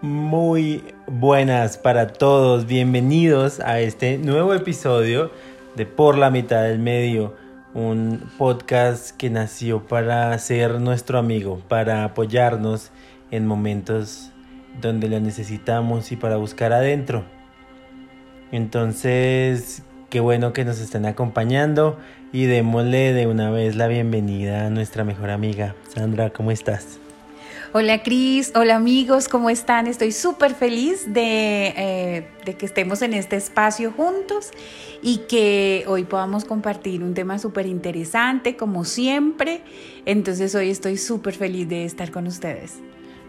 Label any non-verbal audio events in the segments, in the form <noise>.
Muy buenas para todos, bienvenidos a este nuevo episodio de Por la mitad del medio, un podcast que nació para ser nuestro amigo, para apoyarnos en momentos donde lo necesitamos y para buscar adentro. Entonces, qué bueno que nos estén acompañando y démosle de una vez la bienvenida a nuestra mejor amiga. Sandra, ¿cómo estás? Hola Cris, hola amigos, ¿cómo están? Estoy súper feliz de, eh, de, que estemos en este espacio juntos y que hoy podamos compartir un tema súper interesante, como siempre. Entonces hoy estoy súper feliz de estar con ustedes.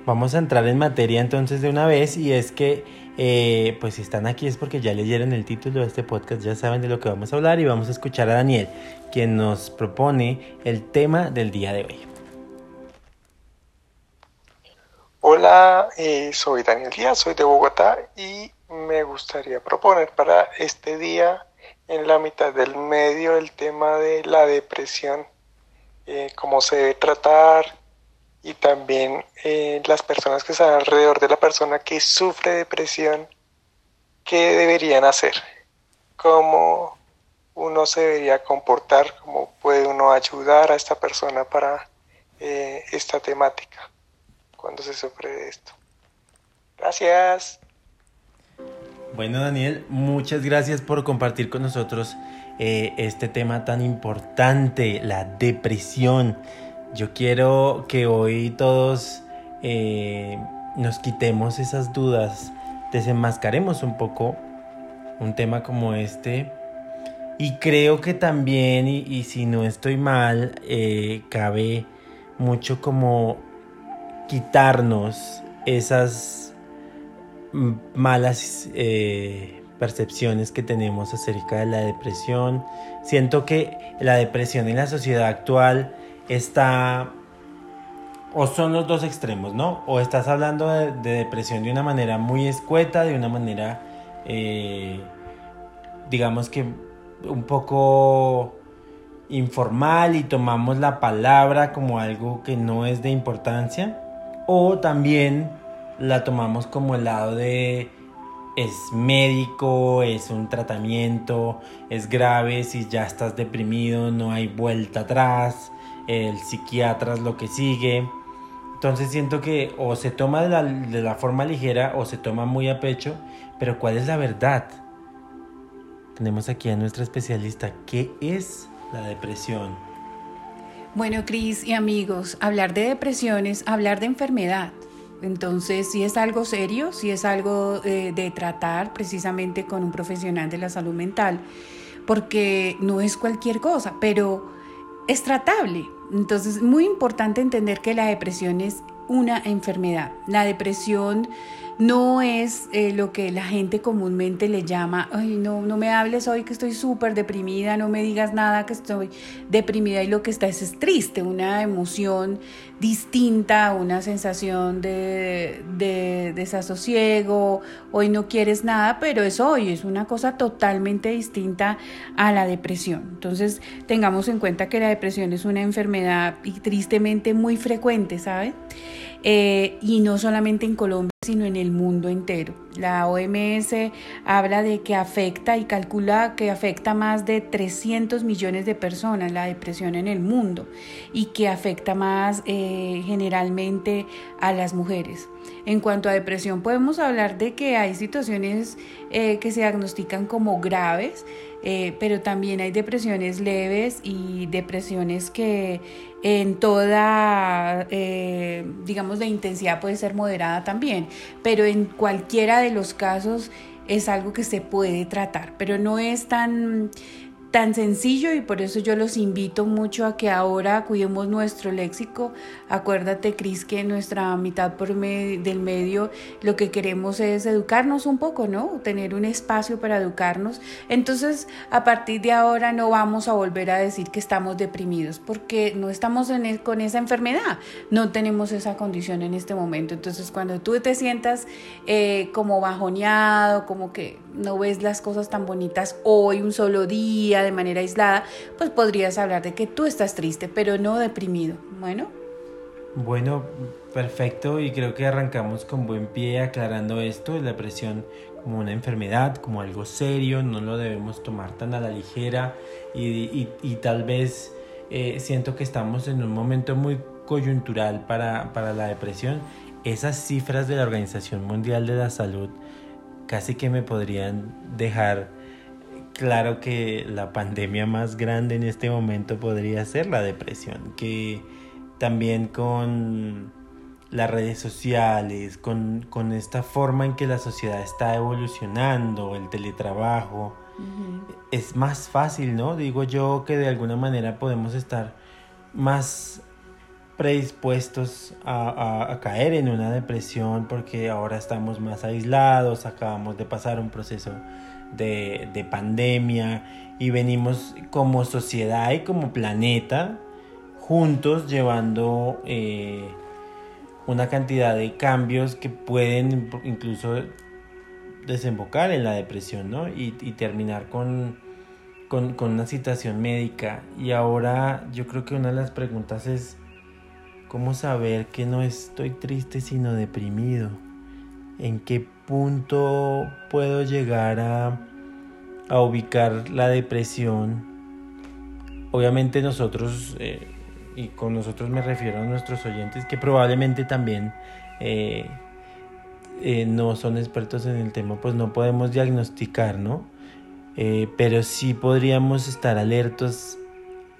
Vamos a entrar en materia entonces de una vez y es que eh, pues si están aquí es porque ya leyeron el título de este podcast, ya saben de lo que vamos a hablar y vamos a escuchar a Daniel, quien nos propone el tema del día de hoy. Hola, eh, soy Daniel Díaz, soy de Bogotá y me gustaría proponer para este día, en la mitad del medio, el tema de la depresión, eh, cómo se debe tratar y también eh, las personas que están alrededor de la persona que sufre depresión, qué deberían hacer, cómo uno se debería comportar, cómo puede uno ayudar a esta persona para esta temática cuando se sufre de esto. Gracias. Bueno, Daniel, muchas gracias por compartir con nosotros eh, este tema tan importante, la depresión. Yo quiero que hoy todos eh, nos quitemos esas dudas, desenmascaremos un poco un tema como este. Y creo que también, y, si no estoy mal, eh, cabe mucho como quitarnos esas malas eh, percepciones que tenemos acerca de la depresión. Siento que la depresión en la sociedad actual está o son los dos extremos, ¿no? O estás hablando de, depresión de una manera muy escueta, de una manera, eh, digamos que un poco informal y tomamos la palabra como algo que no es de importancia o también la tomamos como el lado de es médico, es un tratamiento, es grave, si ya estás deprimido no hay vuelta atrás, el psiquiatra es lo que sigue. Entonces siento que o se toma de la, de la forma ligera o se toma muy a pecho, pero ¿cuál es la verdad? Tenemos aquí a nuestra especialista, ¿qué es la depresión? Bueno, Cris y amigos, hablar de depresión es hablar de enfermedad. Entonces, si es algo serio, si es algo eh, de tratar precisamente con un profesional de la salud mental, porque no es cualquier cosa, pero es tratable. Entonces, es muy importante entender que la depresión es una enfermedad. La depresión no es eh, lo que la gente comúnmente le llama, ay, no, no me hables hoy que estoy súper deprimida, no me digas nada que estoy deprimida y lo que está es, triste, una emoción distinta, una sensación de, de desasosiego, hoy no quieres nada, pero es hoy, es una cosa totalmente distinta a la depresión. Entonces tengamos en cuenta que la depresión es una enfermedad y tristemente muy frecuente, ¿saben? Eh, y no solamente en Colombia, sino en el mundo entero. La OMS habla de que afecta y calcula que afecta más de 300 millones de personas la depresión en el mundo y que afecta más eh, generalmente a las mujeres. En cuanto a depresión, podemos hablar de que hay situaciones eh, que se diagnostican como graves, eh, pero también hay depresiones leves y depresiones que en toda, eh, digamos, de intensidad puede ser moderada también, pero en cualquiera de los casos es algo que se puede tratar, pero no es tan tan sencillo y por eso yo los invito mucho a que ahora cuidemos nuestro léxico. Acuérdate, Cris, que nuestra mitad por del medio lo que queremos es educarnos un poco, ¿no? Tener un espacio para educarnos. Entonces, a partir de ahora no vamos a volver a decir que estamos deprimidos porque no estamos en e, con esa enfermedad, no tenemos esa condición en este momento. Entonces, cuando tú te sientas eh, como bajoneado, como que no ves las cosas tan bonitas hoy, un solo día, de manera aislada, pues podrías hablar de que tú estás triste, pero no deprimido. Bueno. Bueno, perfecto y creo que arrancamos con buen pie aclarando esto, la depresión como una enfermedad, como algo serio, no lo debemos tomar tan a la ligera y, tal vez eh, siento que estamos en un momento muy coyuntural para, para la depresión. Esas cifras de la Organización Mundial de la Salud casi que me podrían dejar claro que la pandemia más grande en este momento podría ser la depresión, que también con las redes sociales, con, esta forma en que la sociedad está evolucionando, el teletrabajo, es más fácil, ¿no? Digo yo que de alguna manera podemos estar más predispuestos a, caer en una depresión porque ahora estamos más aislados, acabamos de pasar un proceso de, de pandemia y venimos como sociedad y como planeta juntos llevando eh, una cantidad de cambios que pueden incluso desembocar en la depresión, ¿no? Y, terminar con, con, una situación médica. Y ahora yo creo que una de las preguntas es, ¿cómo saber que no estoy triste sino deprimido? ¿En qué punto puedo llegar a, ubicar la depresión? Obviamente nosotros... Eh, y con nosotros me refiero a nuestros oyentes que probablemente también eh, eh, no son expertos en el tema, pues no podemos diagnosticar, ¿no? Pero sí podríamos estar alertos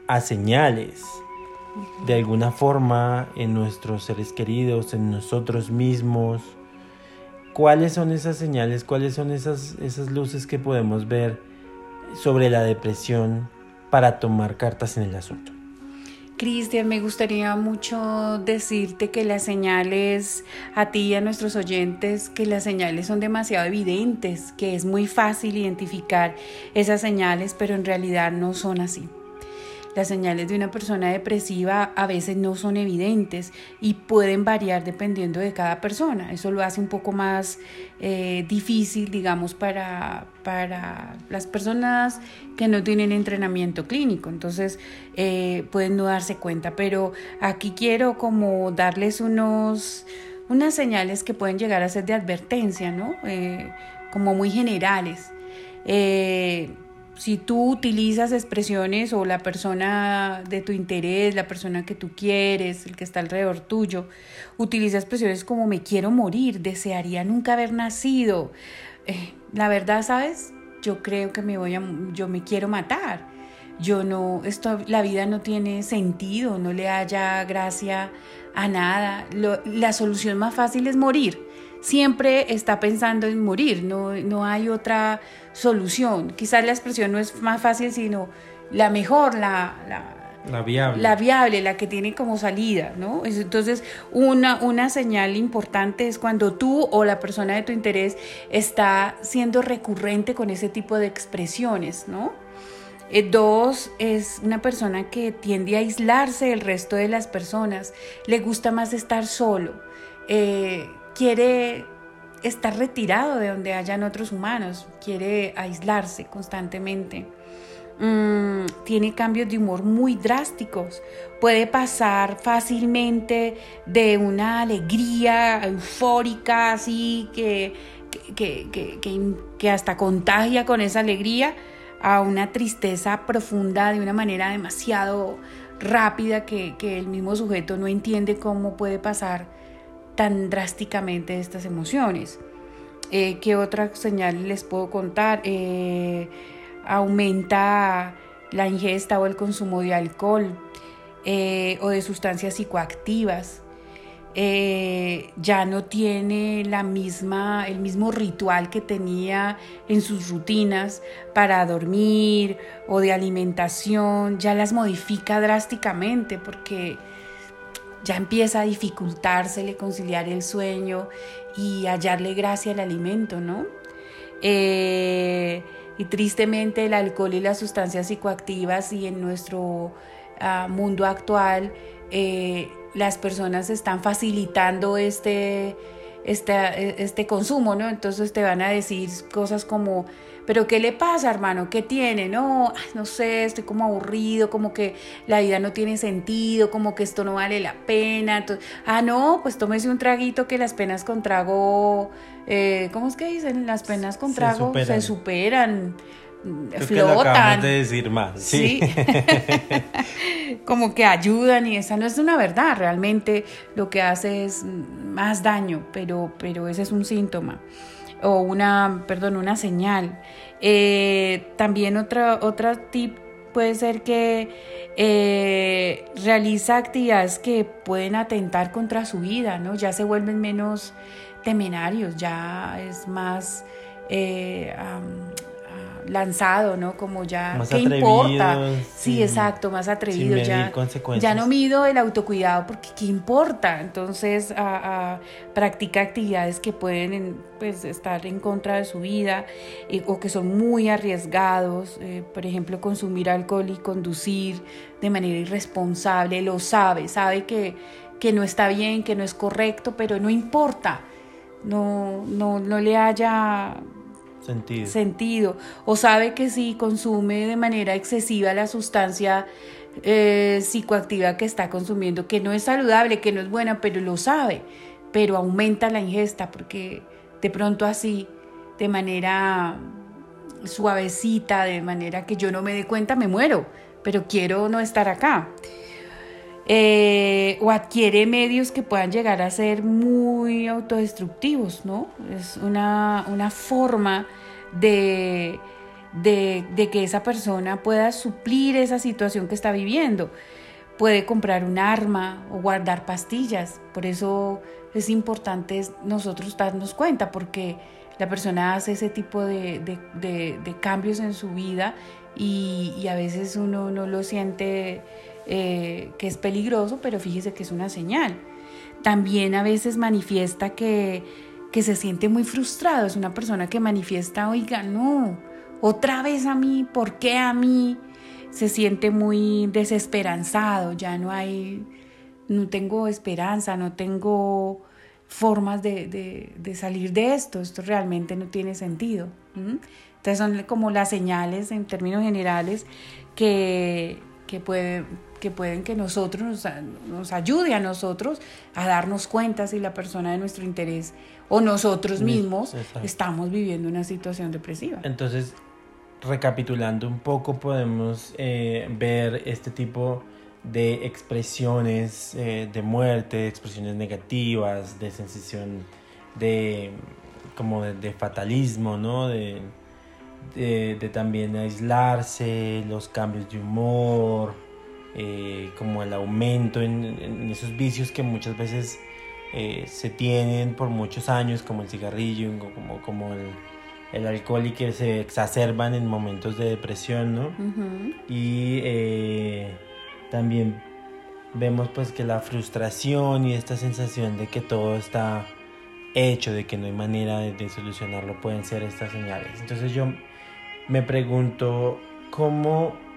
a señales de alguna forma en nuestros seres queridos, en nosotros mismos. ¿Cuáles son esas señales? ¿Cuáles son esas, esas luces que podemos ver sobre la depresión para tomar cartas en el asunto? Cristian, me gustaría mucho decirte que las señales, a ti y a nuestros oyentes, que las señales son demasiado evidentes, que es muy fácil identificar esas señales, pero en realidad no son así. Las señales de una persona depresiva a veces no son evidentes y pueden variar dependiendo de cada persona. Eso lo hace un poco más eh, difícil, digamos, para, para las personas que no tienen entrenamiento clínico. Entonces eh, pueden no darse cuenta. Pero aquí quiero como darles unos, unas señales que pueden llegar a ser de advertencia, ¿no? Eh, como muy generales si tú utilizas expresiones o la persona de tu interés, la persona que tú quieres, el que está alrededor tuyo, utiliza expresiones como me quiero morir, desearía nunca haber nacido. Eh, la verdad, ¿sabes? Yo creo que me voy a, yo me quiero matar. Yo no, esto, la vida no tiene sentido, no le haya gracia a nada. la solución más fácil es morir siempre está pensando en morir, no, no hay otra solución. Quizás la expresión no es más fácil, sino la mejor, la, la, viable. La viable, la que tiene como salida, ¿no? Entonces, una, una señal importante es cuando tú o la persona de tu interés está siendo recurrente con ese tipo de expresiones, ¿no? Eh, dos, es una persona que tiende a aislarse del resto de las personas, le gusta más estar solo. Eh, quiere estar retirado de donde hayan otros humanos, quiere aislarse constantemente. Mm, tiene cambios de humor muy drásticos. Puede pasar fácilmente de una alegría eufórica, así que, que, hasta contagia con esa alegría, a una tristeza profunda de una manera demasiado rápida que, que el mismo sujeto no entiende cómo puede pasar tan drásticamente estas emociones. Eh, ¿Qué otra señal les puedo contar? Eh, aumenta la ingesta o el consumo de alcohol eh, o de sustancias psicoactivas. ya no tiene la misma, el mismo ritual que tenía en sus rutinas para dormir o de alimentación, ya las modifica drásticamente porque ya empieza a dificultársele conciliar el sueño y hallarle gracia al alimento, ¿no? Eh, y tristemente el alcohol y las sustancias psicoactivas y en nuestro ah, mundo actual eh, las personas están facilitando este, este, este consumo, ¿no? Entonces te van a decir cosas como, pero ¿qué le pasa, hermano? ¿Qué tiene? No, no sé, estoy como aburrido, como que la vida no tiene sentido, como que esto no vale la pena. ah, no, pues tómese un traguito que las penas con trago, eh, ¿cómo es que dicen? Las penas con trago se superan flotan. de decir más. Sí. <laughs> Como que ayudan y esa no es una verdad, realmente lo que hace es más daño, pero, pero ese es un síntoma o una, perdón, una señal. Eh, también otra, otra tip puede ser que eh, realiza actividades que pueden atentar contra su vida, ¿no? Ya se vuelven menos temenarios, ya es más eh, lanzado, ¿no? Como ya, ¿qué importa? Sí, exacto, más atrevido. ya, ya no mido el autocuidado porque ¿qué importa? Entonces, a, practica actividades que pueden pues, estar en contra de su vida o que son muy arriesgados. Eh, por ejemplo, consumir alcohol y conducir de manera irresponsable. Lo sabe, sabe que, que no está bien, que no es correcto, pero no importa. No, no, no le haya sentido. O sabe que si consume de manera excesiva la sustancia eh, psicoactiva que está consumiendo, que no es saludable, que no es buena, pero lo sabe, pero aumenta la ingesta porque de pronto así, de manera suavecita, de manera que yo no me dé cuenta, me muero, pero quiero no estar acá. Eh, o adquiere medios que puedan llegar a ser muy autodestructivos, ¿no? Es una, una forma de, de, que esa persona pueda suplir esa situación que está viviendo. Puede comprar un arma o guardar pastillas. Por eso es importante nosotros darnos cuenta, porque la persona hace ese tipo de, de, cambios en su vida y, a veces uno no lo siente eh, que es peligroso, pero fíjese que es una señal. También a veces manifiesta que que se siente muy frustrado, es una persona que manifiesta, oiga, no, otra vez a mí, ¿por qué a mí? Se siente muy desesperanzado, ya no hay, no tengo esperanza, no tengo formas de, salir de esto, esto realmente no tiene sentido. Entonces son como las señales en términos generales que, que pueden que pueden que nosotros nos, nos, ayude a nosotros a darnos cuenta si la persona de nuestro interés o nosotros mismos estamos viviendo una situación depresiva. Entonces, recapitulando un poco, podemos eh, ver este tipo de expresiones eh, de muerte, de expresiones negativas, de sensación de como de, fatalismo, ¿no? De, de, también aislarse, los cambios de humor, eh, como el aumento en, esos vicios que muchas veces eh, se tienen por muchos años, como el cigarrillo, como, como el, el, alcohol y que se exacerban en momentos de depresión, ¿no? Y eh, también vemos pues que la frustración y esta sensación de que todo está hecho, de que no hay manera de, de solucionarlo, pueden ser estas señales. Entonces yo me pregunto cómo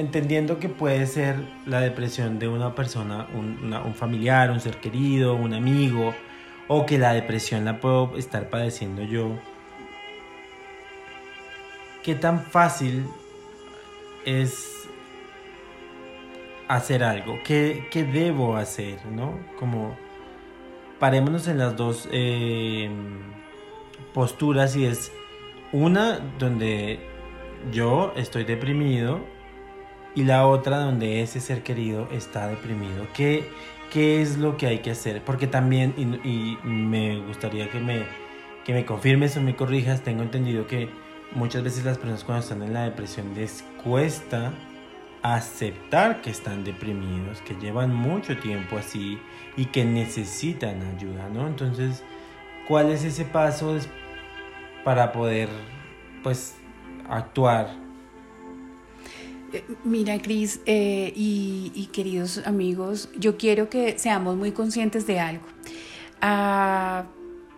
entendiendo que puede ser la depresión de una persona, un, familiar, un ser querido, un amigo, o que la depresión la puedo estar padeciendo yo, ¿qué tan fácil es hacer algo? ¿Qué, debo hacer? ¿No? Como parémonos en las dos eh, posturas y es una donde yo estoy deprimido y la otra donde ese ser querido está deprimido. ¿Qué, qué es lo que hay que hacer? Porque también, y, me gustaría que me, que me confirmes o me corrijas, tengo entendido que muchas veces las personas cuando están en la depresión les cuesta aceptar que están deprimidos, que llevan mucho tiempo así y que necesitan ayuda, ¿no? Entonces, ¿cuál es ese paso para poder, pues, actuar Mira, Cris eh, y, queridos amigos, yo quiero que seamos muy conscientes de algo. Ah,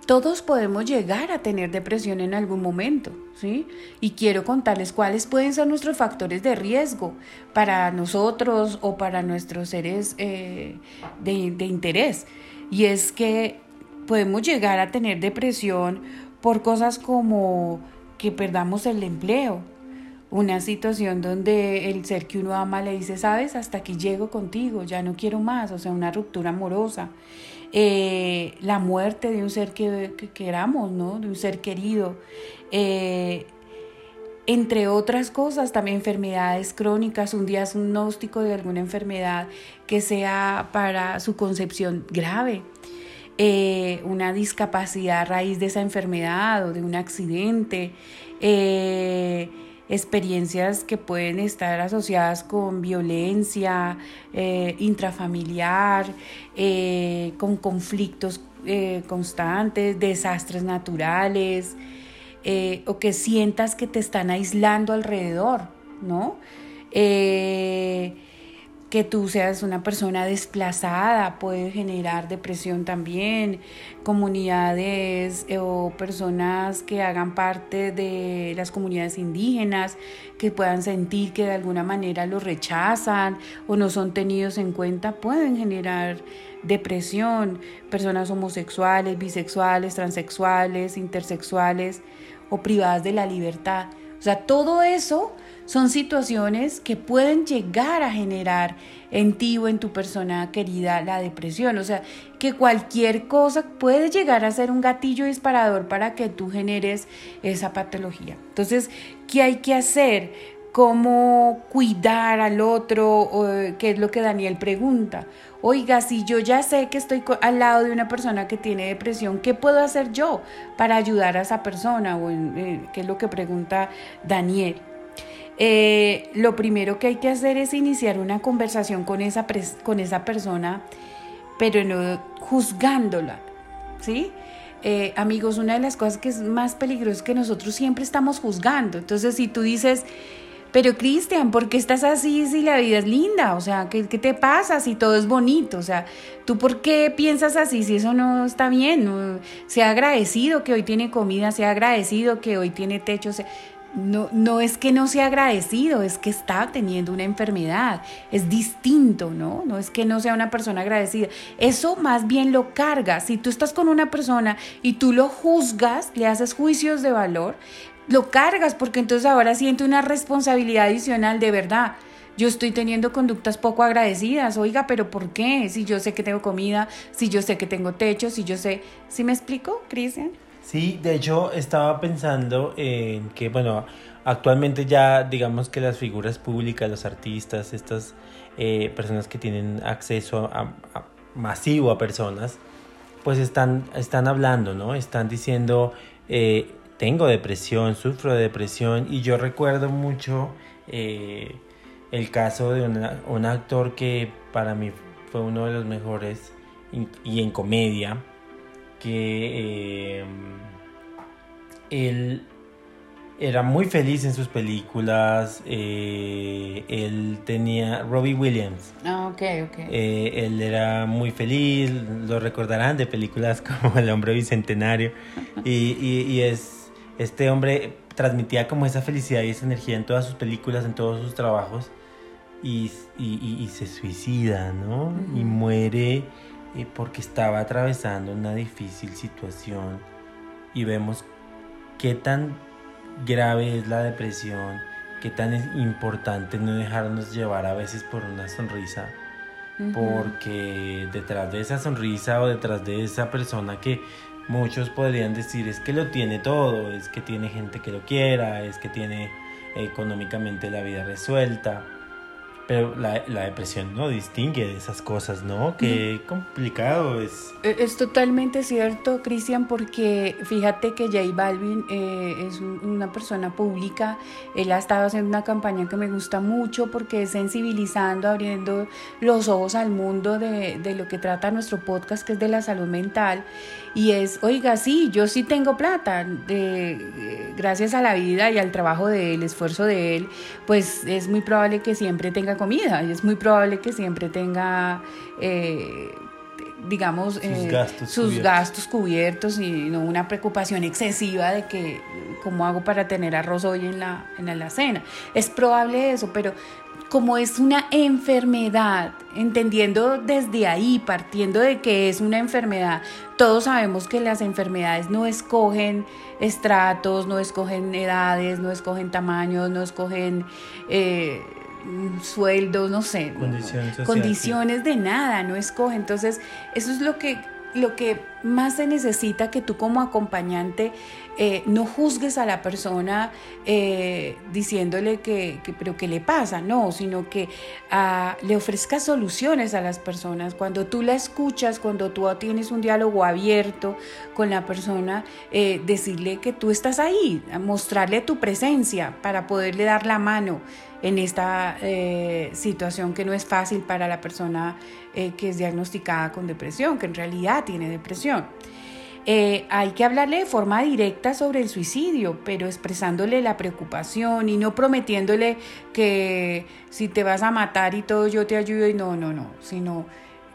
todos podemos llegar a tener depresión en algún momento, ¿sí? Y quiero contarles cuáles pueden ser nuestros factores de riesgo para nosotros o para nuestros seres eh, de interés. Y es que podemos llegar a tener depresión por cosas como que perdamos el empleo, una situación donde el ser que uno ama le dice, sabes, hasta aquí llego contigo, ya no quiero más, o sea, una ruptura amorosa, eh, la muerte de un ser que, queramos, ¿no? De un ser querido. Eh, entre otras cosas, también enfermedades crónicas, un diagnóstico de alguna enfermedad que sea para su concepción grave, eh, una discapacidad a raíz de esa enfermedad o de un accidente, experiencias que pueden estar asociadas con violencia eh, intrafamiliar, con conflictos constantes, desastres naturales, eh, o que sientas que te están aislando alrededor, ¿no? Eh, que tú seas una persona desplazada puede generar depresión también, comunidades eh, o personas que hagan parte de las comunidades indígenas, que puedan sentir que de alguna manera los rechazan o no son tenidos en cuenta, pueden generar depresión, personas homosexuales, bisexuales, transexuales, intersexuales, o privadas de la libertad. O sea, todo eso son situaciones que pueden llegar a generar en ti o en tu persona querida la depresión. O sea, que cualquier cosa puede llegar a ser un gatillo disparador para que tú generes esa patología. Entonces, ¿qué hay que hacer? ¿Cómo cuidar al otro? ¿Qué es lo que Daniel pregunta? oiga, si yo ya sé que estoy al lado de una persona que tiene depresión, ¿qué puedo hacer yo para ayudar a esa persona? Eh, ¿Qué es lo que pregunta Daniel? Eh, lo primero que hay que hacer es iniciar una conversación con esa, persona, pero no juzgándola, ¿sí? Eh, amigos, una de las cosas que es más peligrosa es que nosotros siempre estamos juzgando. Entonces, si tú dices, pero Cristian, ¿por qué estás así si la vida es linda? O sea, ¿qué, ¿qué, te pasa si todo es bonito? O sea, ¿tú por qué piensas así si eso no está bien? No, sea agradecido que hoy tiene comida, sea agradecido que hoy tiene techo. No, no es que no sea agradecido, es que está teniendo una enfermedad. Es distinto, ¿no? No es que no sea una persona agradecida. Eso más bien lo carga. Si tú estás con una persona y tú lo juzgas, le haces juicios de valor, lo cargas porque entonces ahora siento una responsabilidad adicional de verdad. Yo estoy teniendo conductas poco agradecidas. Oiga, pero ¿por qué? Si yo sé que tengo comida, si yo sé que tengo techo, si yo sé... ¿Sí me explico, Cristian? Sí, de hecho estaba pensando en que, bueno, actualmente ya digamos que las figuras públicas, los artistas, estas eh, personas que tienen acceso a, masivo a personas, pues están, están hablando, ¿no? Están diciendo... Eh, tengo depresión, sufro de depresión y yo recuerdo mucho eh, el caso de un actor que para mí fue uno de los mejores y en comedia, que eh, él era muy feliz en sus películas. Eh, él tenía Robbie Williams. Ah, ok, ok. él era muy feliz. Lo recordarán de películas <laughs> como El hombre bicentenario. y, y es este hombre transmitía como esa felicidad y esa energía en todas sus películas, en todos sus trabajos, y, se suicida, ¿no? Y muere eh, porque estaba atravesando una difícil situación. Y vemos qué tan grave es la depresión, qué tan es importante no dejarnos llevar a veces por una sonrisa. Porque detrás de esa sonrisa o detrás de esa persona que Muchos podrían decir es que lo tiene todo, es que tiene gente que lo quiera, es que tiene económicamente la vida resuelta. Pero la, la, depresión no distingue de esas cosas, ¿no? Qué complicado es. E, es totalmente cierto, Cristian, porque fíjate que J Balvin eh, es una persona pública. Él ha estado haciendo una campaña que me gusta mucho porque es sensibilizando, abriendo los ojos al mundo de, de lo que trata nuestro podcast, que es de la salud mental. Y es, oiga, sí, yo sí tengo plata, gracias a la vida y al trabajo de él, esfuerzo de él, pues es muy probable que siempre tenga comida y es muy probable que siempre tenga, eh, digamos, sus, eh, gastos, sus cubiertos. gastos cubiertos y no una preocupación excesiva de que cómo hago para tener arroz hoy en la, en la cena. Es probable eso, pero como es una enfermedad, entendiendo desde ahí, partiendo de que es una enfermedad, todos sabemos que las enfermedades no escogen estratos, no escogen edades, no escogen tamaños, no escogen... Eh, sueldos, no sé, condiciones de nada, no escoge. Entonces, eso es lo que lo que más se necesita que tú como acompañante eh, no juzgues a la persona eh, diciéndole que, pero qué le pasa, no, sino que ah, le ofrezcas soluciones a las personas. Cuando tú la escuchas, cuando tú tienes un diálogo abierto con la persona, eh, decirle que tú estás ahí, mostrarle tu presencia para poderle dar la mano en esta situación que no es fácil para la persona que es diagnosticada con depresión, que en realidad tiene depresión. Eh, hay que hablarle de forma directa sobre el suicidio, pero expresándole la preocupación y no prometiéndole que si te vas a matar y todo yo te ayudo y no, no, no, sino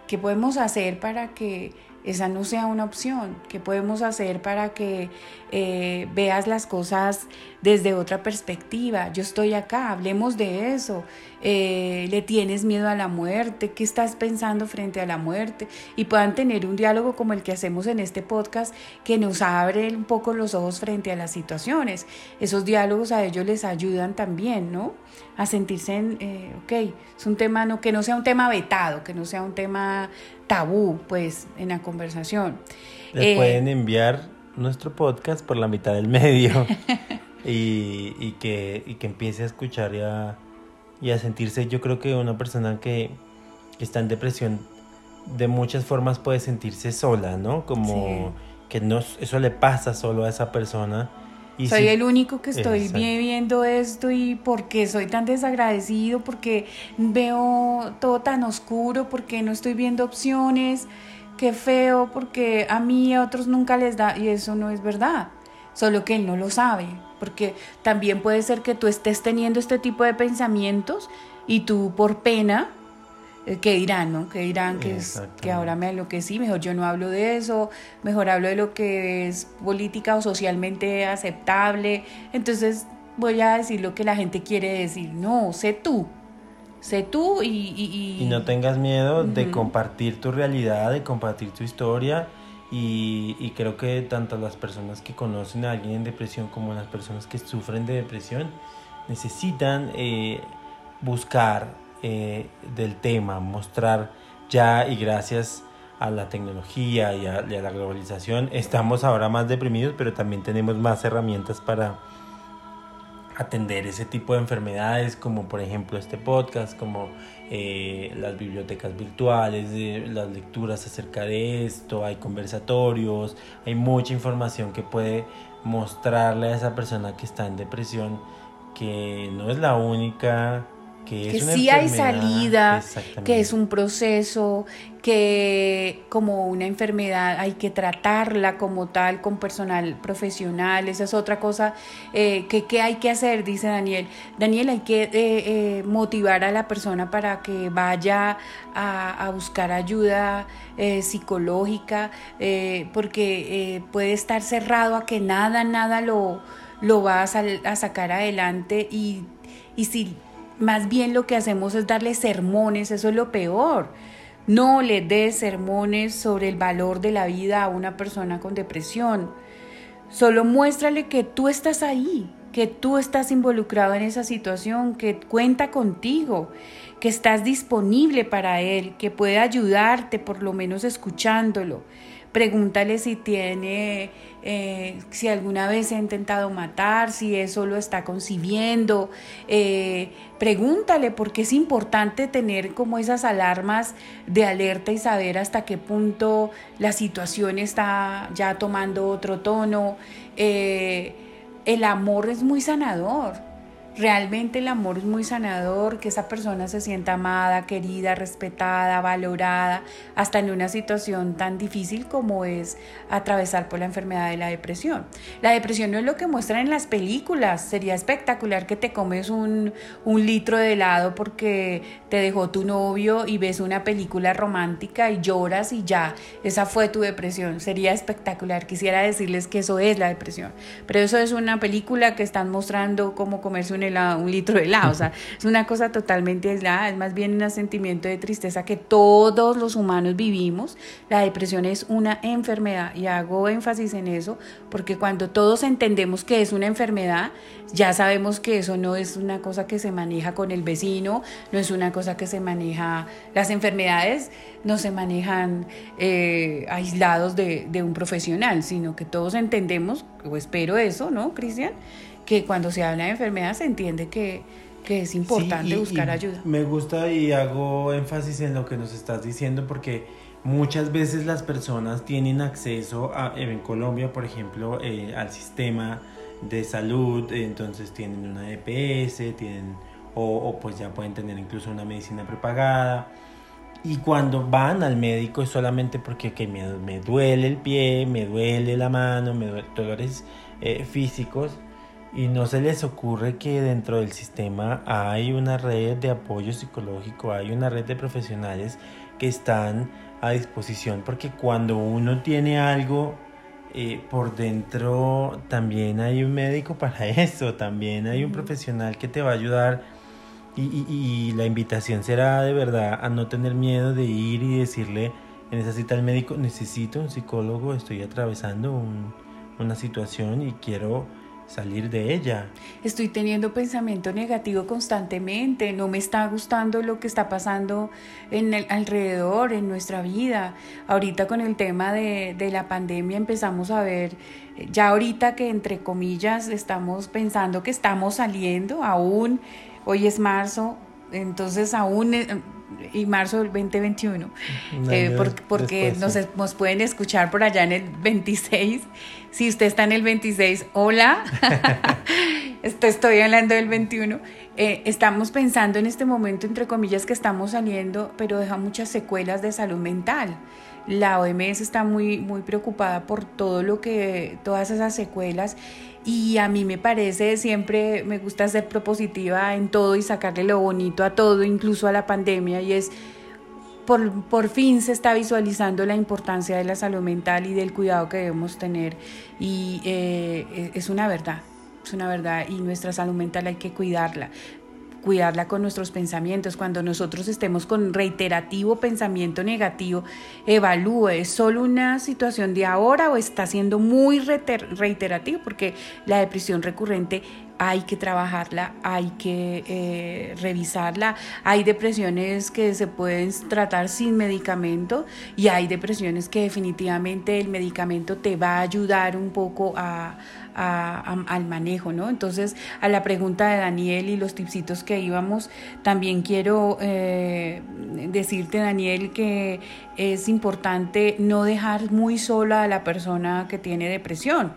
qué podemos hacer para que esa no sea una opción. ¿Qué podemos hacer para que eh, veas las cosas desde otra perspectiva? Yo estoy acá, hablemos de eso. Eh, ¿Le tienes miedo a la muerte? ¿Qué estás pensando frente a la muerte? Y puedan tener un diálogo como el que hacemos en este podcast que nos abre un poco los ojos frente a las situaciones. Esos diálogos a ellos les ayudan también, ¿no? A sentirse en, eh, ok, es un tema, no, que no sea un tema vetado, que no sea un tema tabú, pues, en la conversación. Les eh, pueden enviar nuestro podcast por la mitad del medio <laughs> y, que, que empiece a escuchar y a, y a sentirse, yo creo que una persona que, está en depresión de muchas formas puede sentirse sola, ¿no? Como que no, eso le pasa solo a esa persona. Y soy el único que estoy viviendo esto y porque soy tan desagradecido, porque veo todo tan oscuro, porque no estoy viendo opciones, qué feo, porque a mí y a otros nunca les da, y eso no es verdad, solo que él no lo sabe, porque también puede ser que tú estés teniendo este tipo de pensamientos y tú por pena eh, ¿qué dirán, no? ¿Qué dirán que, es, que ahora me enloquecí? Mejor yo no hablo de eso, mejor hablo de lo que es política o socialmente aceptable. Entonces voy a decir lo que la gente quiere decir. No, sé tú. Sé tú y... Y, y... no tengas miedo de compartir tu realidad, de compartir tu historia. Y, y, creo que tanto las personas que conocen a alguien en depresión como las personas que sufren de depresión necesitan eh, buscar eh, del tema, mostrar ya y gracias a la tecnología y a, la globalización estamos ahora más deprimidos, pero también tenemos más herramientas para atender ese tipo de enfermedades, como por ejemplo este podcast, como eh, las bibliotecas virtuales, las lecturas acerca de esto, hay conversatorios, hay mucha información que puede mostrarle a esa persona que está en depresión que no es la única que, sí hay salida, que es un proceso, que como una enfermedad hay que tratarla como tal con personal profesional, esa es otra cosa eh, que, hay que hacer, dice Daniel. Daniel, hay que eh, eh, motivar a la persona para que vaya a, buscar ayuda psicológica, porque puede estar cerrado a que nada, nada lo, lo va a, a sacar adelante y, y si más bien lo que hacemos es darle sermones, eso es lo peor. No le des sermones sobre el valor de la vida a una persona con depresión. Solo muéstrale que tú estás ahí, que tú estás involucrado en esa situación, que cuenta contigo, que estás disponible para él, que puede ayudarte por lo menos escuchándolo. Pregúntale si tiene, eh, si alguna vez ha intentado matar, si eso lo está concibiendo. Eh, pregúntale porque es importante tener como esas alarmas de alerta y saber hasta qué punto la situación está ya tomando otro tono. Eh, el amor es muy sanador. Realmente el amor es muy sanador, que esa persona se sienta amada, querida, respetada, valorada, hasta en una situación tan difícil como es atravesar por la enfermedad de la depresión. La depresión no es lo que muestran en las películas, sería espectacular que te comes un, litro de helado porque te dejó tu novio y ves una película romántica y lloras y ya, esa fue tu depresión, sería espectacular. Quisiera decirles que eso es la depresión, pero eso es una película que están mostrando cómo comerse un un litro de helado. O sea, es una cosa totalmente aislada, es más bien un sentimiento de tristeza que todos los humanos vivimos. La depresión es una enfermedad y hago énfasis en eso porque cuando todos entendemos que es una enfermedad, ya sabemos que eso no es una cosa que se maneja con el vecino, no es una cosa que se maneja, las enfermedades no se manejan eh, aislados de, de un profesional, sino que todos entendemos, o espero eso, ¿no, Cristian? Que cuando se habla de enfermedad se entiende que, que es importante buscar ayuda. Me gusta y hago énfasis en lo que nos estás diciendo porque muchas veces las personas tienen acceso a, en Colombia, por ejemplo, eh, al sistema de salud, entonces tienen una EPS, tienen, o, pues ya pueden tener incluso una medicina prepagada. Y cuando van al médico es solamente porque que me, me, duele el pie, me duele la mano, me duele dolores eh, físicos y no se les ocurre que dentro del sistema hay una red de apoyo psicológico, hay una red de profesionales que están a disposición porque cuando uno tiene algo eh, por dentro también hay un médico <laughs> para eso, también hay un profesional que te va a ayudar y, y, la invitación será de verdad a no tener miedo de ir y decirle en esa cita al médico necesito un psicólogo, estoy atravesando un, una situación y quiero salir de ella. Estoy teniendo pensamiento negativo constantemente, no me está gustando lo que está pasando en el alrededor, en nuestra vida. Ahorita con el tema de, de la pandemia empezamos a ver, ya ahorita que entre comillas estamos pensando que estamos saliendo, aún, hoy es marzo, entonces aún eh, y marzo del 2021, eh, porque, nos, pueden escuchar por allá en el 26. Si usted está en el 26, hola, <laughs> <laughs> estoy hablando del 21. Eh, estamos pensando en este momento, entre comillas, que estamos saliendo, pero deja muchas secuelas de salud mental. La OMS está muy, muy preocupada por todo lo que, todas esas secuelas y a mí me parece, siempre me gusta ser propositiva en todo y sacarle lo bonito a todo, incluso a la pandemia, y es, por, por fin se está visualizando la importancia de la salud mental y del cuidado que debemos tener, y eh, es una verdad, es una verdad, y nuestra salud mental hay que cuidarla cuidarla con nuestros pensamientos. Cuando nosotros estemos con reiterativo pensamiento negativo, evalúe, ¿es solo una situación de ahora o está siendo muy reiterativo? Porque la depresión recurrente hay que trabajarla, hay que eh, revisarla. Hay depresiones que se pueden tratar sin medicamento y hay depresiones que definitivamente el medicamento te va a ayudar un poco a, al manejo, ¿no? Entonces, a la pregunta de Daniel y los tipsitos que íbamos, también quiero eh, decirte, Daniel, que es importante no dejar muy sola a la persona que tiene depresión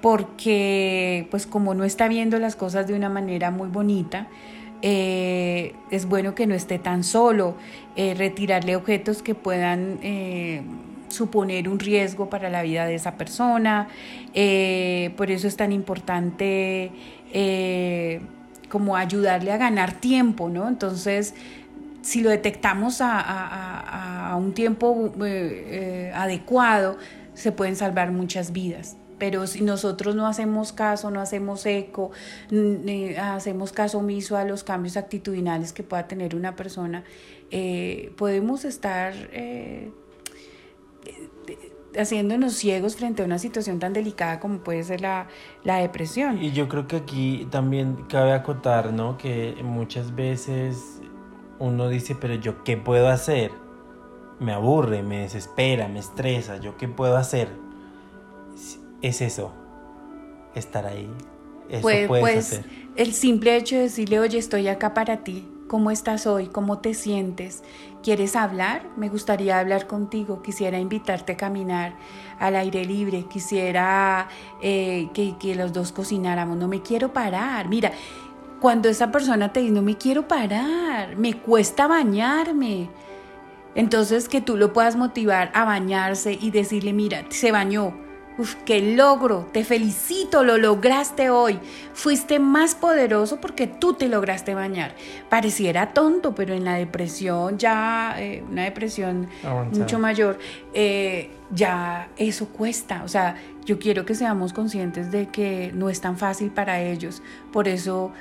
porque pues como no está viendo las cosas de una manera muy bonita, eh, es bueno que no esté tan solo, eh, retirarle objetos que puedan suponer un riesgo para la vida de esa persona. Eh, por eso es tan importante eh, como ayudarle a ganar tiempo, ¿no? Entonces, si lo detectamos a, un tiempo eh, adecuado, se pueden salvar muchas vidas pero si nosotros no hacemos caso, no hacemos eco, hacemos caso omiso a los cambios actitudinales que pueda tener una persona, podemos estar haciéndonos ciegos frente a una situación tan delicada como puede ser la, depresión. Y yo creo que aquí también cabe acotar, ¿no? Que muchas veces uno dice, pero yo qué puedo hacer? Me aburre, me desespera, me estresa, ¿yo qué puedo hacer? Es eso, estar ahí. Eso pues, pues el simple hecho de decirle, oye, estoy acá para ti, ¿cómo estás hoy? ¿Cómo te sientes? ¿Quieres hablar? Me gustaría hablar contigo. Quisiera invitarte a caminar al aire libre. Quisiera eh, que, que los dos cocináramos. No me quiero parar. Mira, cuando esa persona te dice, no me quiero parar, me cuesta bañarme. Entonces que tú lo puedas motivar a bañarse y decirle, mira, se bañó, Uf, qué logro, te felicito, lo lograste hoy. Fuiste más poderoso porque tú te lograste bañar. Pareciera tonto, pero en la depresión ya, eh, una depresión mucho mayor, eh, ya eso cuesta. O sea, yo quiero que seamos conscientes de que no es tan fácil para ellos. Por eso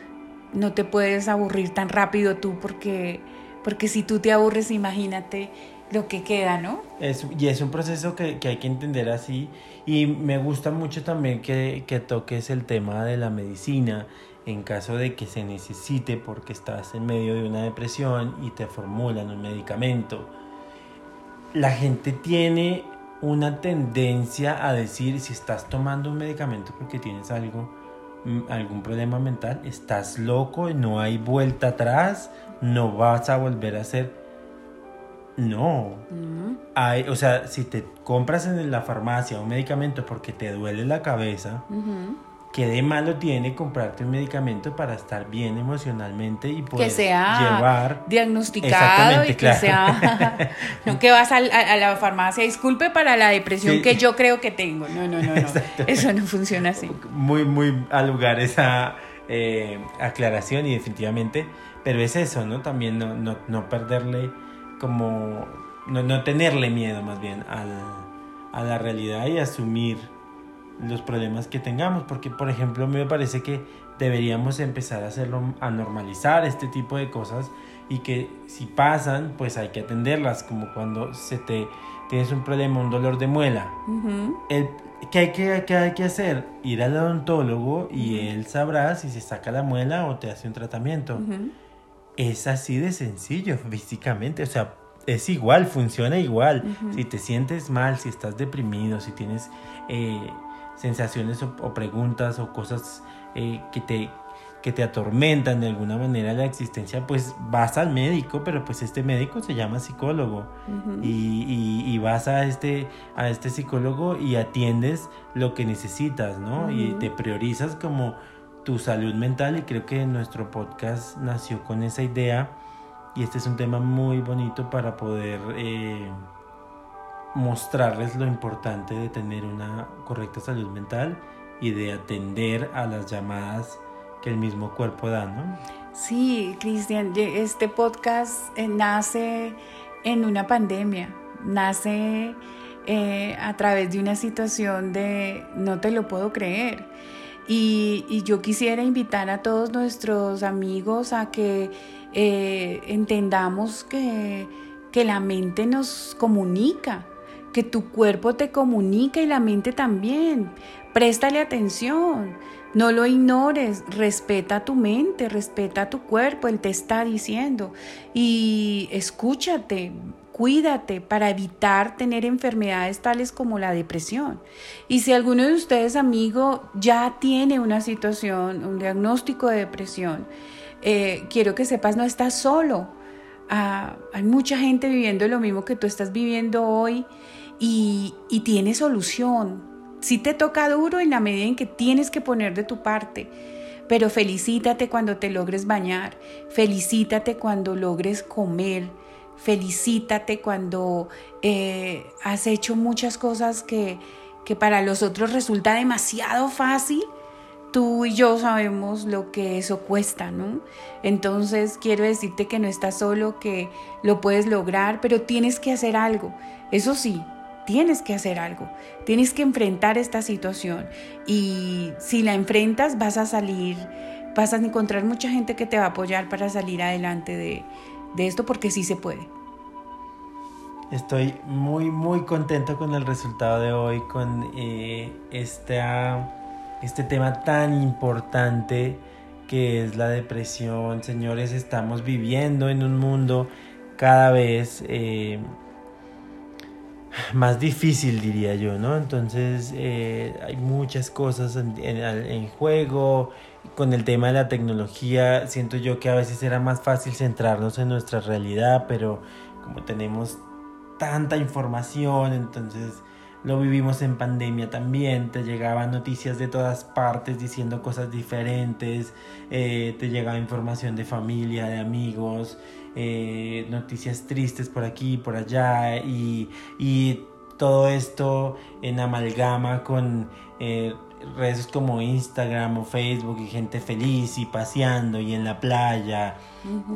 no te puedes aburrir tan rápido tú porque, porque si tú te aburres, imagínate lo que queda, ¿no? Es, y es un proceso que, que, hay que entender así. Y me gusta mucho también que, que toques el tema de la medicina en caso de que se necesite porque estás en medio de una depresión y te formulan un medicamento. La gente tiene una tendencia a decir si estás tomando un medicamento porque tienes algo, mm, algún problema mental, estás loco, no hay vuelta atrás, no vas a volver a ser no. Hay, o sea, si te compras en la farmacia un medicamento porque te duele la cabeza, ¿qué de malo tiene comprarte un medicamento para estar bien emocionalmente y poder que sea llevar diagnosticado y que sea <laughs> no que vas a, la farmacia disculpe para la depresión que yo creo que tengo. No no no no. Eso no funciona así. Muy muy al lugar esa eh, aclaración y definitivamente pero es eso no también no, no, no perderle como no, no tenerle miedo más bien al, a la realidad y asumir los problemas que tengamos, porque por ejemplo a me parece que deberíamos empezar a hacerlo, a normalizar este tipo de cosas y que si pasan, pues hay que atenderlas, como cuando se te tienes un problema, un dolor de muela. el, ¿qué, hay que, ¿Qué hay que hacer? Ir al odontólogo y él sabrá si se saca la muela o te hace un tratamiento es así de sencillo <laughs> físicamente, o sea, es igual, funciona igual. Si te sientes mal, si estás deprimido, si tienes eh, sensaciones o, preguntas o cosas eh, que, te, que te atormentan de alguna manera la existencia, pues vas al médico, pero pues este médico se llama psicólogo y, y, vas a este, a este psicólogo y atiendes lo que necesitas, ¿no? Y te priorizas como tu salud mental y creo que nuestro podcast nació con esa idea y este es un tema muy bonito para poder eh, mostrarles lo importante de tener una correcta salud mental y de atender a las llamadas que el mismo cuerpo da, ¿no? Sí, Cristian, este podcast eh, nace en una pandemia, nace eh, a través de una situación de no te lo puedo creer y, yo quisiera invitar a todos nuestros amigos a que eh, entendamos que, que la mente nos comunica, que tu cuerpo te comunica y la mente también. Préstale atención, no lo ignores, respeta tu mente, respeta tu cuerpo, él te está diciendo y escúchate, Cuídate para evitar tener enfermedades tales como la depresión. Y si alguno de ustedes, amigo, ya tiene una situación, un diagnóstico de depresión, eh, quiero que sepas, no estás solo. Ah, hay mucha gente viviendo lo mismo que tú estás viviendo hoy y, tiene solución. Si te toca duro en la medida en que tienes que poner de tu parte, pero felicítate cuando te logres bañar, felicítate cuando logres comer, felicítate cuando eh, has hecho muchas cosas que, que para los otros resulta demasiado fácil. Tú y yo sabemos lo que eso cuesta, ¿no? Entonces quiero decirte que no estás solo, que lo puedes lograr, pero tienes que hacer algo. Eso sí, tienes que hacer algo, tienes que enfrentar esta situación y si la enfrentas vas a salir, vas a encontrar mucha gente que te va a apoyar para salir adelante de, de esto porque sí se puede. Estoy muy, muy contento con el resultado de hoy, con eh, este, tema tan importante que es la depresión. Señores, estamos viviendo en un mundo cada vez eh, más difícil, diría yo, ¿no? Entonces eh, hay muchas cosas en, juego. Con el tema de la tecnología, siento yo que a veces era más fácil centrarnos en nuestra realidad, pero como tenemos tanta información, entonces lo vivimos en pandemia también, te llegaban noticias de todas partes diciendo cosas diferentes, eh, te llegaba información de familia, de amigos, eh, noticias tristes por aquí, por allá, y, y todo esto en amalgama con eh, redes como Instagram o Facebook y gente feliz y paseando y en la playa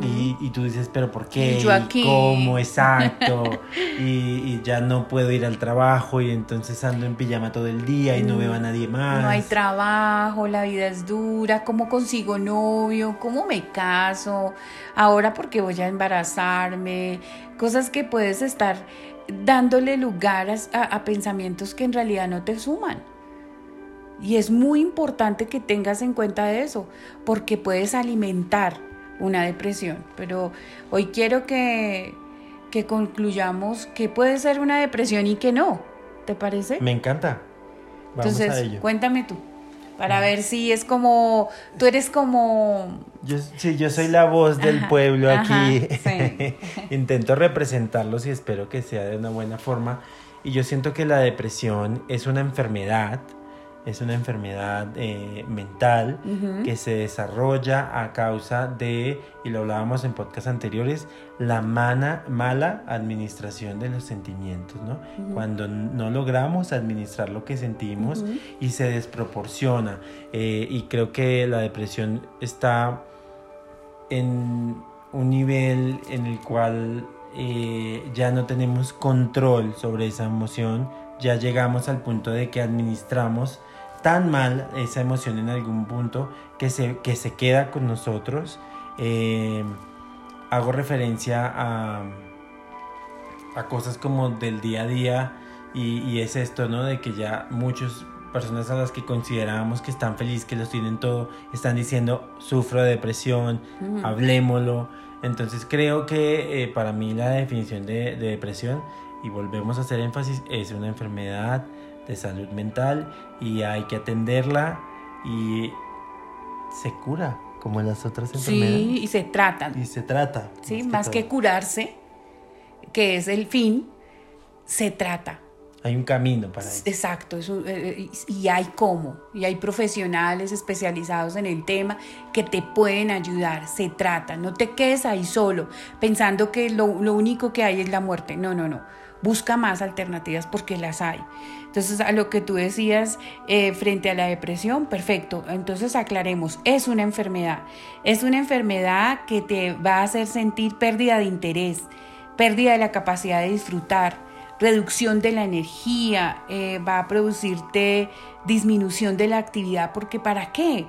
y, tú dices, pero ¿por qué? yo aquí. ¿Cómo? Exacto. <laughs> y, ya no puedo ir al trabajo y entonces ando en pijama todo el día y no veo a nadie más. No hay trabajo, la vida es dura, ¿cómo consigo novio? ¿Cómo me caso? Ahora porque voy a embarazarme. Cosas que puedes estar dándole lugar a pensamientos que en realidad no te suman. Y es muy importante que tengas en cuenta eso, porque puedes alimentar una depresión. Pero hoy quiero que, que concluyamos que puede ser una depresión y que no. ¿Te parece? Me encanta. Vamos Entonces, a ello. cuéntame tú, para ver si es como, tú eres como... Yo, sí, yo soy la voz del pueblo aquí. <laughs> Intento representarlos y espero que sea de una buena forma. Y yo siento que la depresión es una enfermedad es una enfermedad eh, mental que se desarrolla a causa de, y lo hablábamos en podcast anteriores, la mala administración de los sentimientos, ¿no? Cuando no logramos administrar lo que sentimos y se desproporciona. Eh, y creo que la depresión está en un nivel en el cual eh, ya no tenemos control sobre esa emoción, ya llegamos al punto de que administramos tan mal esa emoción en algún punto que se, que se queda con nosotros. Eh, hago referencia a, a cosas como del día a día y, es esto, ¿no? De que ya muchas personas a las que considerábamos que están felices, que los tienen todo, están diciendo sufro de depresión, hablemoslo. Entonces creo que eh, para mí la definición de, de depresión, y volvemos a hacer énfasis, es una enfermedad de salud mental y hay que atenderla y se cura como las otras enfermedades. Sí, y se tratan. Y se trata. Sí, más, que, curarse, que es el fin, se trata. Hay un camino para eso. Exacto, eso, eh, eh, y hay cómo, y hay profesionales especializados en el tema que te pueden ayudar, se trata, no te quedes ahí solo pensando que lo, lo único que hay es la muerte, no, no, no, busca más alternativas porque las hay. Entonces, a lo que tú decías eh, frente a la depresión, perfecto. Entonces, aclaremos, es una enfermedad. Es una enfermedad que te va a hacer sentir pérdida de interés, pérdida de la capacidad de disfrutar, reducción de la energía, eh, va a producirte disminución de la actividad, porque ¿para qué?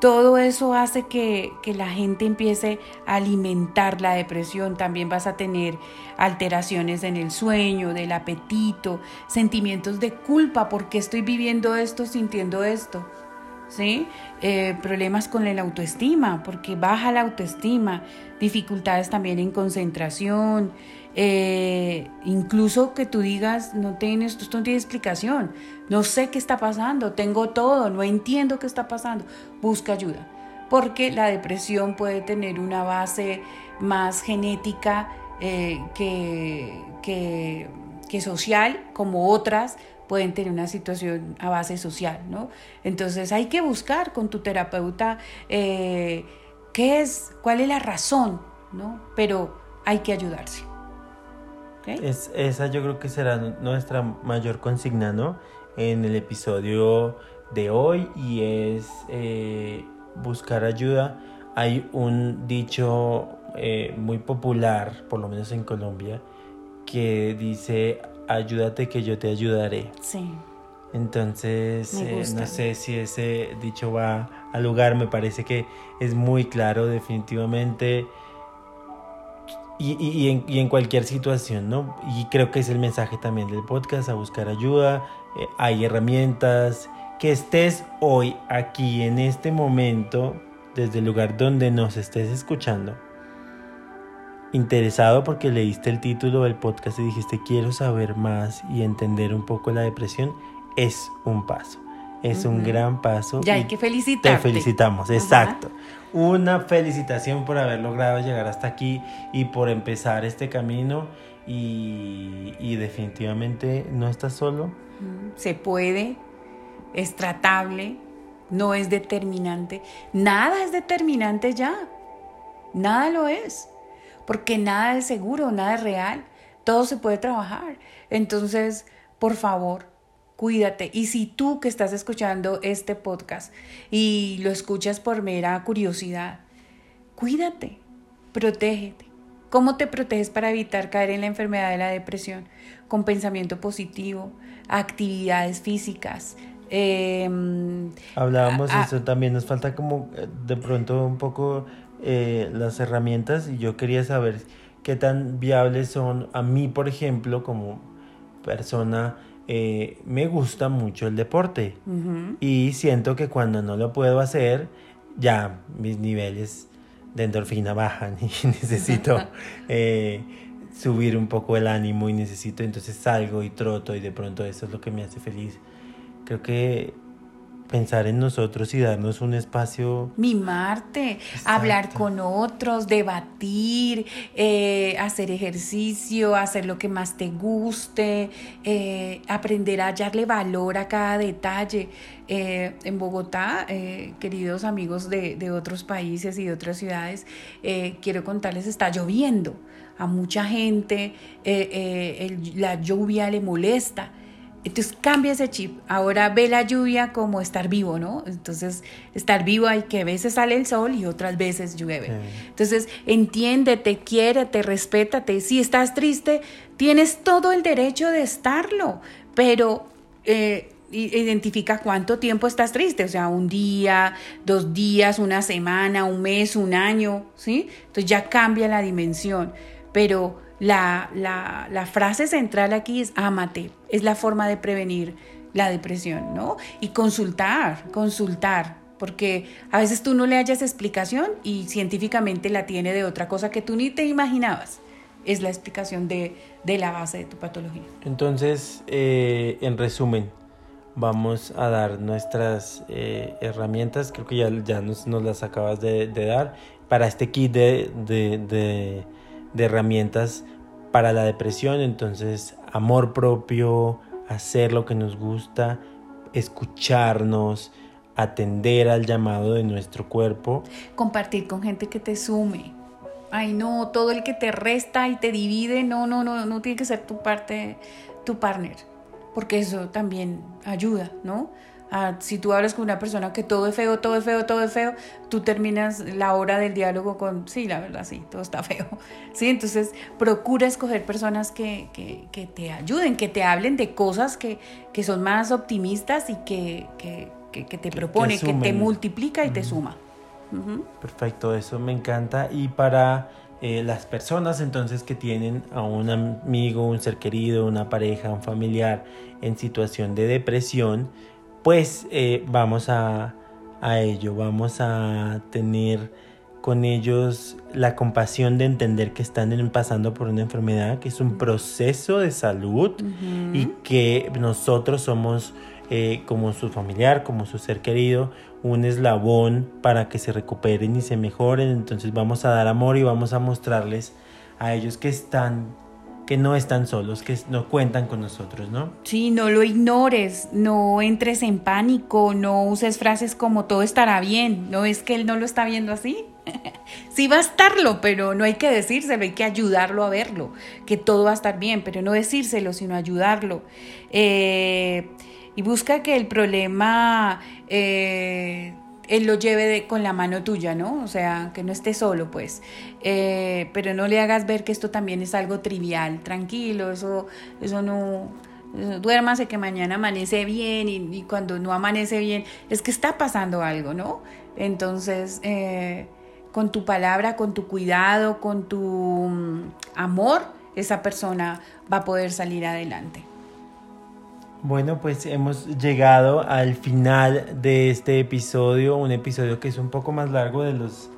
Todo eso hace que, la gente empiece a alimentar la depresión. También vas a tener alteraciones en el sueño, del apetito, sentimientos de culpa, porque estoy viviendo esto, sintiendo esto. ¿Sí? Eh, problemas con la autoestima, porque baja la autoestima, dificultades también en concentración, eh, incluso que tú digas, no tienes, esto no tiene explicación, no sé qué está pasando, tengo todo, no entiendo qué está pasando, busca ayuda, porque la depresión puede tener una base más genética eh, que, que, social, como otras pueden tener una situación a base social, ¿no? Entonces hay que buscar con tu terapeuta eh, qué es, cuál es la razón, ¿no? Pero hay que ayudarse. Es, esa yo creo que será nuestra mayor consigna, ¿no? En el episodio de hoy y es eh, buscar ayuda. Hay un dicho eh, muy popular, por lo menos en Colombia, que dice, ayúdate que yo te ayudaré. Sí. Entonces, eh, no sé si ese dicho va al lugar, me parece que es muy claro definitivamente y, en, y, en, cualquier situación, ¿no? Y creo que es el mensaje también del podcast, a buscar ayuda, eh, hay herramientas, que estés hoy aquí en este momento, desde el lugar donde nos estés escuchando, interesado porque leíste el título del podcast y dijiste quiero saber más y entender un poco la depresión, es un paso. Es un gran paso. Ya hay que felicitarte. Te felicitamos, exacto una felicitación por haber logrado llegar hasta aquí y por empezar este camino y, definitivamente no estás solo. Se puede, es tratable, no es determinante. Nada es determinante ya, nada lo es, porque nada es seguro, nada es real. todo se puede trabajar. Entonces, por favor, cuídate. Y si tú que estás escuchando este podcast y lo escuchas por mera curiosidad, cuídate, protégete. ¿Cómo te proteges para evitar caer en la enfermedad de la depresión? Con pensamiento positivo, actividades físicas. Em, Hablábamos de eso, también nos falta como eh, de pronto un poco eh, las herramientas y yo quería saber qué tan viables son a mí, por ejemplo, como persona eh, me gusta mucho el deporte y siento que cuando no lo puedo hacer, ya mis niveles de endorfina bajan <laughs> y necesito <laughs> eh, subir un poco el ánimo y necesito entonces salgo y troto y de pronto eso es lo que me hace feliz. Creo que pensar en nosotros y darnos un espacio. Mimarte, hablar con otros, debatir, eh, hacer ejercicio, hacer lo que más te guste, eh, aprender a hallarle valor a cada detalle. Eh, en Bogotá, queridos amigos de, de, otros países y de otras ciudades, quiero contarles, está lloviendo. A mucha gente la lluvia le molesta. Entonces cambia ese chip. Ahora ve la lluvia como estar vivo, ¿no? Entonces, estar vivo hay que a veces sale el sol y otras veces llueve. Entonces, entiéndete, quiérete, respétate. Si estás triste, tienes todo el derecho de estarlo, pero eh, identifica cuánto tiempo estás triste, o sea, un día, dos días, una semana, un mes, un año, ¿sí? Entonces ya cambia la dimensión, pero la, la, frase central aquí es ámate, es la forma de prevenir la depresión, ¿no? Y consultar, consultar, porque a veces tú no le hayas explicación y científicamente la tiene de otra cosa que tú ni te imaginabas. Es la explicación de, de la base de tu patología. Entonces, eh, en resumen, vamos a dar nuestras eh, herramientas, creo que ya, ya nos, nos las acabas de, de, dar, para este kit de, de de herramientas para la depresión. Entonces, amor propio, hacer lo que nos gusta, escucharnos, atender al llamado de nuestro cuerpo. Compartir con gente que te sume. Ay, no, todo el que te resta y te divide, no, no, no, no tiene que ser tu parte, tu partner, porque eso también ayuda, ¿no? Si tú hablas con una persona que todo es feo, todo es feo, todo es feo, tú terminas la hora del diálogo con, sí, la verdad, sí, todo está <laughs> feo. ¿Sí? Entonces, procura escoger personas que, que, que te ayuden, que te hablen de cosas que, que son más optimistas y que, te propone, que, te multiplica y te suma. Perfecto, eso me encanta. Y para eh, las personas entonces que tienen a un amigo, un ser querido, una pareja, un familiar en situación de depresión, pues eh, vamos a, ello, vamos a tener con ellos la compasión de entender que están pasando por una enfermedad, que es un proceso de salud y que nosotros somos eh, como su familiar, como su ser querido, un eslabón para que se recuperen y se mejoren. Entonces vamos a dar amor y vamos a mostrarles a ellos que están que no están solos, que no cuentan con nosotros, ¿no? Sí, no lo ignores, no entres en pánico, no uses frases como todo estará bien, no es que él no lo está viendo así. <laughs> sí va a estarlo, pero no hay que decírselo, hay que ayudarlo a verlo, que todo va a estar bien, pero no decírselo, sino ayudarlo. Eh, y busca que el problema... Eh, él lo lleve con la mano tuya, ¿no? O sea, que no esté solo, pues. Eh, pero no le hagas ver que esto también es algo trivial, tranquilo, eso, eso no, duérmase que mañana amanece bien y, cuando no amanece bien es que está pasando algo, ¿no? Entonces, eh, con tu palabra, con tu cuidado, con tu mm, amor, esa persona va a poder salir adelante. Bueno, pues hemos llegado al final de este episodio, un episodio que es un poco más largo de los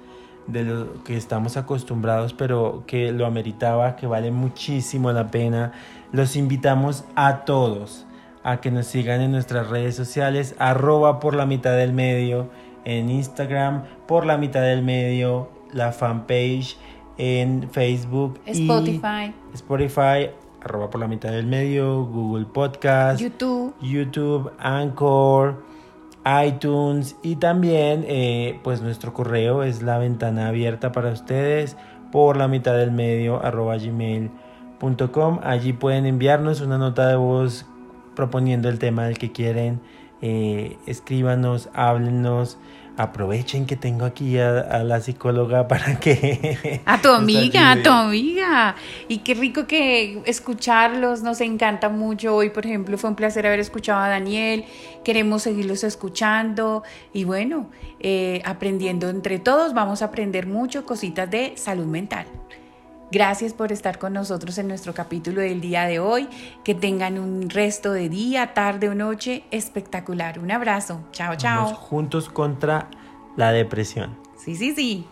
de lo que estamos acostumbrados, pero que lo ameritaba, que vale muchísimo la pena. Los invitamos a todos a que nos sigan en nuestras redes sociales, arroba por la mitad del medio en Instagram, por la mitad del medio, la fanpage en Facebook, Spotify, Spotify, arroba por la mitad del medio, Google Podcast, YouTube, YouTube, Anchor, iTunes y también eh, pues nuestro correo es la ventana abierta para ustedes por la mitad del medio arroba gmail.com Allí pueden enviarnos una nota de voz proponiendo el tema del que quieren. Eh, escríbanos, háblenos aprovechen que tengo aquí a, la psicóloga <laughs> para que... A tu amiga, a tu amiga. Y qué rico que escucharlos, nos encanta mucho. Hoy, por ejemplo, fue un placer haber escuchado a Daniel. Queremos seguirlos escuchando y bueno, eh, aprendiendo entre todos. Vamos a aprender mucho cositas de salud mental. Gracias por estar con nosotros en nuestro capítulo del día de hoy. Que tengan un resto de día, tarde o noche espectacular. Un abrazo. Chao, chao. juntos contra la depresión. Sí, sí, sí.